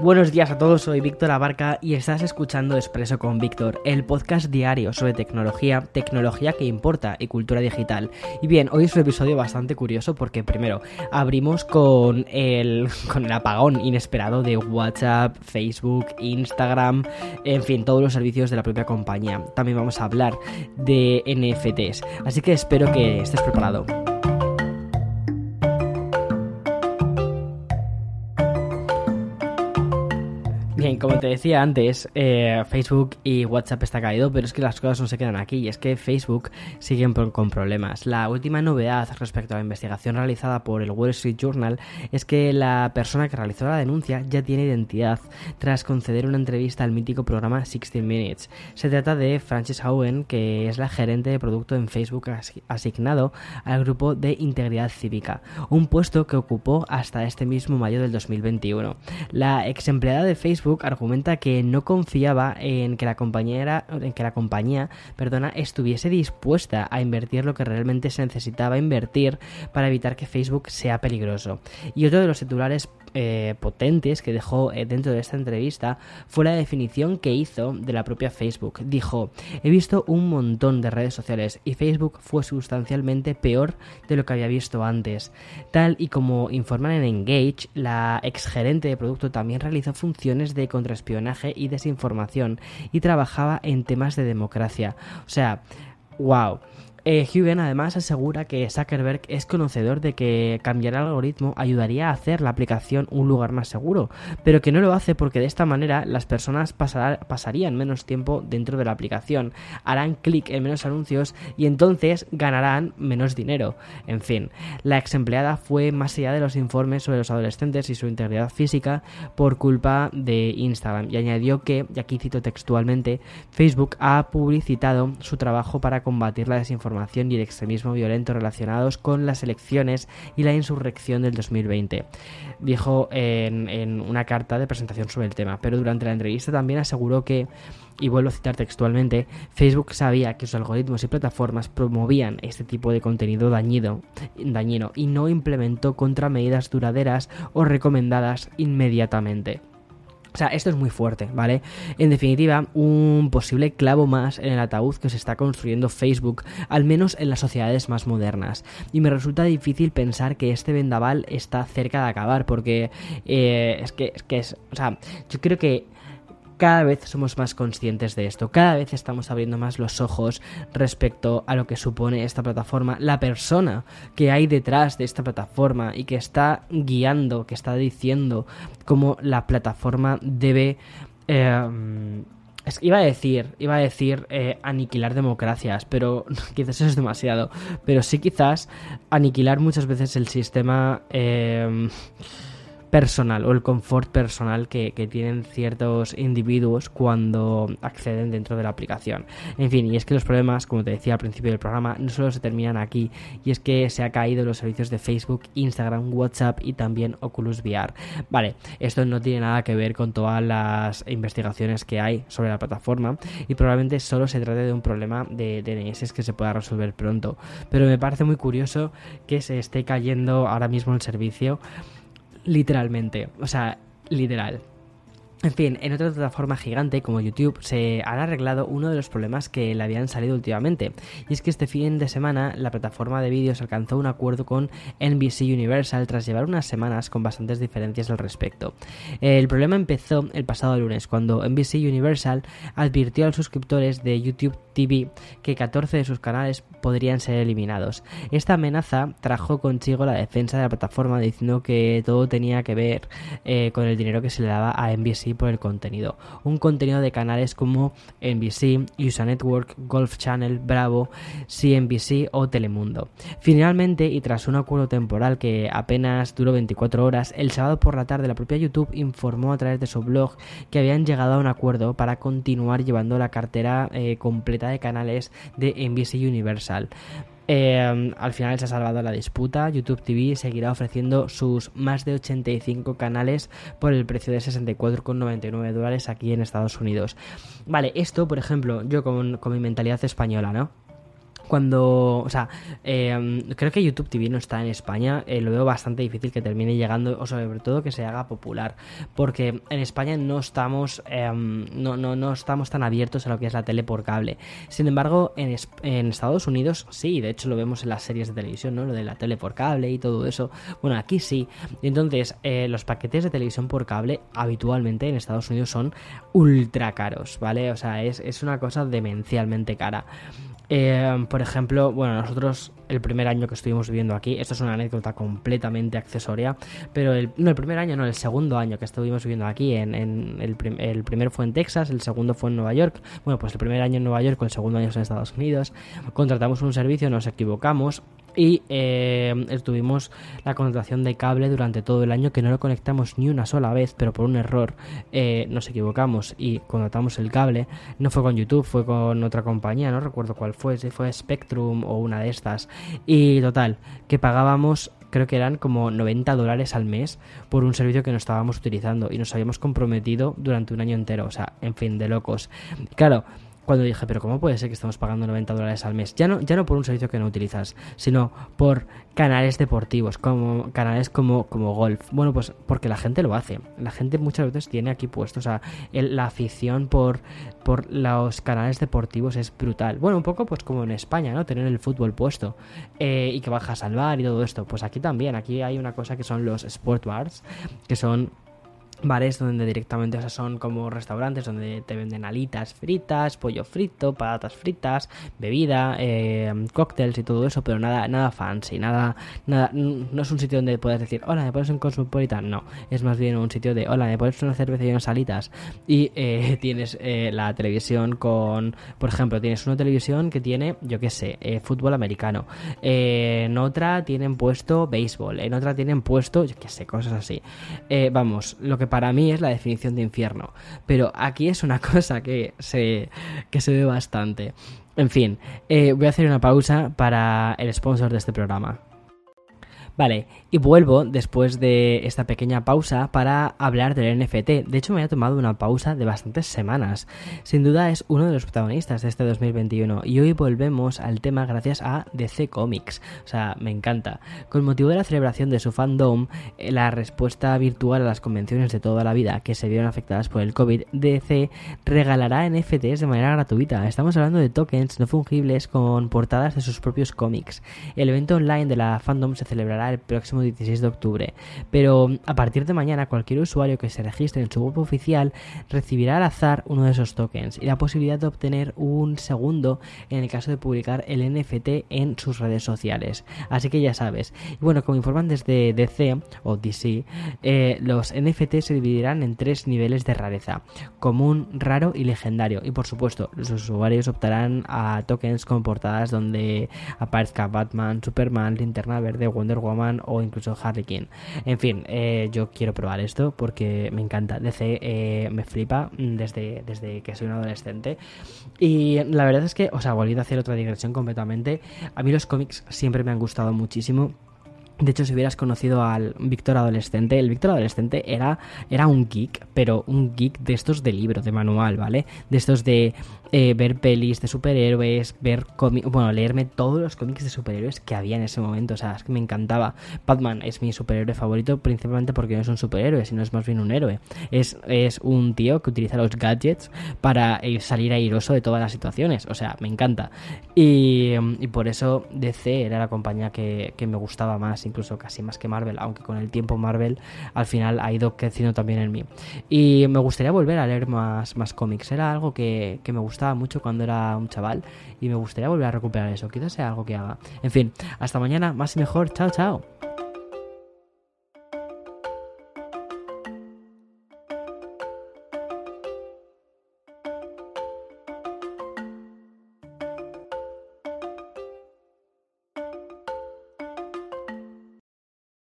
Buenos días a todos, soy Víctor Abarca y estás escuchando Expreso con Víctor, el podcast diario sobre tecnología, tecnología que importa y cultura digital. Y bien, hoy es un episodio bastante curioso porque primero abrimos con el, con el apagón inesperado de WhatsApp, Facebook, Instagram, en fin, todos los servicios de la propia compañía. También vamos a hablar de NFTs, así que espero que estés preparado. Como te decía antes, eh, Facebook y WhatsApp está caído, pero es que las cosas no se quedan aquí y es que Facebook sigue con problemas. La última novedad respecto a la investigación realizada por el Wall Street Journal es que la persona que realizó la denuncia ya tiene identidad tras conceder una entrevista al mítico programa 16 Minutes. Se trata de Frances Howen, que es la gerente de producto en Facebook asignado al grupo de integridad cívica, un puesto que ocupó hasta este mismo mayo del 2021. La ex empleada de Facebook argumenta que no confiaba en que la compañía, en que la compañía perdona, estuviese dispuesta a invertir lo que realmente se necesitaba invertir para evitar que Facebook sea peligroso. Y otro de los titulares eh, potentes que dejó eh, dentro de esta entrevista fue la definición que hizo de la propia Facebook. Dijo, he visto un montón de redes sociales y Facebook fue sustancialmente peor de lo que había visto antes. Tal y como informan en Engage, la exgerente de producto también realizó funciones de contraespionaje y desinformación y trabajaba en temas de democracia. O sea, wow. Eh, además asegura que Zuckerberg es conocedor de que cambiar el algoritmo ayudaría a hacer la aplicación un lugar más seguro, pero que no lo hace porque de esta manera las personas pasarían menos tiempo dentro de la aplicación, harán clic en menos anuncios y entonces ganarán menos dinero. En fin, la ex empleada fue más allá de los informes sobre los adolescentes y su integridad física por culpa de Instagram y añadió que, y aquí cito textualmente, Facebook ha publicitado su trabajo para combatir la desinformación y el extremismo violento relacionados con las elecciones y la insurrección del 2020. Dijo en, una carta de presentación sobre el tema, pero durante la entrevista también aseguró que y vuelvo a citar textualmente, Facebook sabía que sus algoritmos y plataformas promovían este tipo de contenido dañino y no implementó contramedidas duraderas o recomendadas inmediatamente. O sea, esto es muy fuerte, ¿vale? En definitiva, un posible clavo más en el ataúd que se está construyendo Facebook, al menos en las sociedades más modernas. Y me resulta difícil pensar que este vendaval está cerca de acabar, porque eh, es que es que es, o sea, yo creo que cada vez somos más conscientes de esto, cada vez estamos abriendo más los ojos respecto a lo que supone esta plataforma, la persona que hay detrás de esta plataforma y que está guiando, que está diciendo cómo la plataforma debe... Eh, iba a decir, iba a decir eh, aniquilar democracias, pero quizás eso es demasiado. Pero sí quizás aniquilar muchas veces el sistema eh, personal o el confort personal que, tienen ciertos individuos cuando acceden dentro de la aplicación. En fin, y es que los problemas, como te decía al principio del programa, no solo se terminan aquí, y es que se ha caído los servicios de Facebook, Instagram, WhatsApp y también Oculus VR. Vale, esto no tiene nada que ver con todas las investigaciones que hay sobre la plataforma y probablemente solo se trate de un problema de DNS que se pueda resolver pronto. Pero me parece muy curioso que se esté cayendo ahora mismo el servicio literalmente, o sea, literal. En fin, en otra plataforma gigante como YouTube se han arreglado uno de los problemas que le habían salido últimamente. Y es que este fin de semana la plataforma de vídeos alcanzó un acuerdo con NBC Universal tras llevar unas semanas con bastantes diferencias al respecto. El problema empezó el pasado lunes cuando NBC Universal advirtió a los suscriptores de YouTube TV que 14 de sus canales podrían ser eliminados. Esta amenaza trajo consigo la defensa de la plataforma diciendo que todo tenía que ver eh, con el dinero que se le daba a NBC por el contenido. Un contenido de canales como NBC, USA Network, Golf Channel, Bravo, CNBC o Telemundo. Finalmente, y tras un acuerdo temporal que apenas duró 24 horas, el sábado por la tarde la propia YouTube informó a través de su blog que habían llegado a un acuerdo para continuar llevando la cartera eh, completa de canales de NBC Universal. Em, al final se ha salvado la disputa. YouTube TV seguirá ofreciendo sus más de 85 canales por el precio de 64,99 dólares aquí en Estados Unidos. Vale, esto, por ejemplo, yo con, con mi mentalidad española, ¿no? Cuando, o sea, em, creo que YouTube TV no está en España, eh, lo veo bastante difícil que termine llegando, o sobre todo que se haga popular, porque en España no estamos, em, no, no, no, estamos tan abiertos a lo que es la tele por cable. Sin embargo, en, Estados Unidos sí, de hecho lo vemos en las series de televisión, ¿no? Lo de la tele por cable y todo eso. Bueno, aquí sí. Entonces, eh, los paquetes de televisión por cable habitualmente en Estados Unidos son ultra caros, ¿vale? O sea, es, es una cosa demencialmente cara. Eh, por ejemplo, bueno, nosotros el primer año que estuvimos viviendo aquí, esto es una anécdota completamente accesoria, pero el, no el primer año, no, el segundo año que estuvimos viviendo aquí, en, el, el, primero fue en Texas, el segundo fue en Nueva York, bueno, pues el primer año en Nueva York, el segundo año en Estados Unidos, contratamos un servicio, nos equivocamos, y eh, tuvimos la contratación de cable durante todo el año que no lo conectamos ni una sola vez, pero por un error eh, nos equivocamos y contratamos el cable. No fue con YouTube, fue con otra compañía, no recuerdo cuál fue, si fue Spectrum o una de estas. Y total, que pagábamos creo que eran como 90 dólares al mes por un servicio que no estábamos utilizando y nos habíamos comprometido durante un año entero, o sea, en fin, de locos. Claro, cuando dije, pero ¿cómo puede ser que estamos pagando 90 dólares al mes? Ya no, ya no por un servicio que no utilizas, sino por canales deportivos, como canales como, como golf. Bueno, pues porque la gente lo hace. La gente muchas veces tiene aquí puestos, o sea, la afición por, por los canales deportivos es brutal. Bueno, un poco pues como en España, ¿no? Tener el fútbol puesto eh, y que baja a salvar y todo esto. Pues aquí también, aquí hay una cosa que son los sport bars, que son bares donde directamente, o sea, son como restaurantes donde te venden alitas fritas, pollo frito, patatas fritas, bebida, eh, cócteles y todo eso, pero nada, nada fancy, nada, nada, no es un sitio donde puedas decir, hola, me pones un Cosmopolitan, no, es más bien un sitio de, hola, me pones una cerveza y unas alitas y eh, tienes eh, la televisión con, por ejemplo, tienes una televisión que tiene, yo qué sé, fútbol americano, en otra tienen puesto béisbol, en otra tienen puesto, yo qué sé, cosas así, vamos, lo que para mí es la definición de infierno. Pero aquí es una cosa que se, que se ve bastante. En fin, eh, voy a hacer una pausa para el sponsor de este programa. Vale, y vuelvo después de esta pequeña pausa para hablar del NFT. De hecho, me ha tomado una pausa de bastantes semanas. Sin duda es uno de los protagonistas de este 2021 y hoy volvemos al tema gracias a DC Comics. O sea, me encanta. Con motivo de la celebración de su fandom, eh, la respuesta virtual a las convenciones de toda la vida que se vieron afectadas por el COVID, DC regalará NFTs de manera gratuita. Estamos hablando de tokens no fungibles con portadas de sus propios cómics. El evento online de la fandom se celebrará el próximo 16 de octubre, pero a partir de mañana cualquier usuario que se registre en su web oficial recibirá al azar uno de esos tokens y la posibilidad de obtener un segundo en el caso de publicar el NFT en sus redes sociales. Así que ya sabes. Y bueno, como informan desde DC o DC, eh, los NFT se dividirán en tres niveles de rareza: común, raro y legendario. Y por supuesto, los usuarios optarán a tokens con portadas donde aparezca Batman, Superman, Linterna Verde, Wonder Woman o incluso Harley Quinn. En fin, eh, yo quiero probar esto porque me encanta. DC eh, me flipa desde, desde que soy un adolescente. Y la verdad es que, o sea, volviendo a hacer otra digresión completamente, a mí los cómics siempre me han gustado muchísimo. De hecho, si hubieras conocido al Víctor adolescente, el Víctor adolescente era, era un geek, pero un geek de estos de libro, de manual, ¿vale? De estos de eh, ver pelis de superhéroes, ver cómics, bueno, leerme todos los cómics de superhéroes que había en ese momento, o sea, es que me encantaba. Batman es mi superhéroe favorito principalmente porque no es un superhéroe, sino es más bien un héroe. Es, es un tío que utiliza los gadgets para eh, salir airoso de todas las situaciones, o sea, me encanta. Y, por eso DC era la compañía que, me gustaba más, incluso casi más que Marvel, aunque con el tiempo Marvel al final ha ido creciendo también en mí. Y me gustaría volver a leer más, más cómics, era algo que, que me gustaba mucho cuando era un chaval y me gustaría volver a recuperar eso. Quizás sea algo que haga. En fin, hasta mañana, más y mejor. Chao, chao.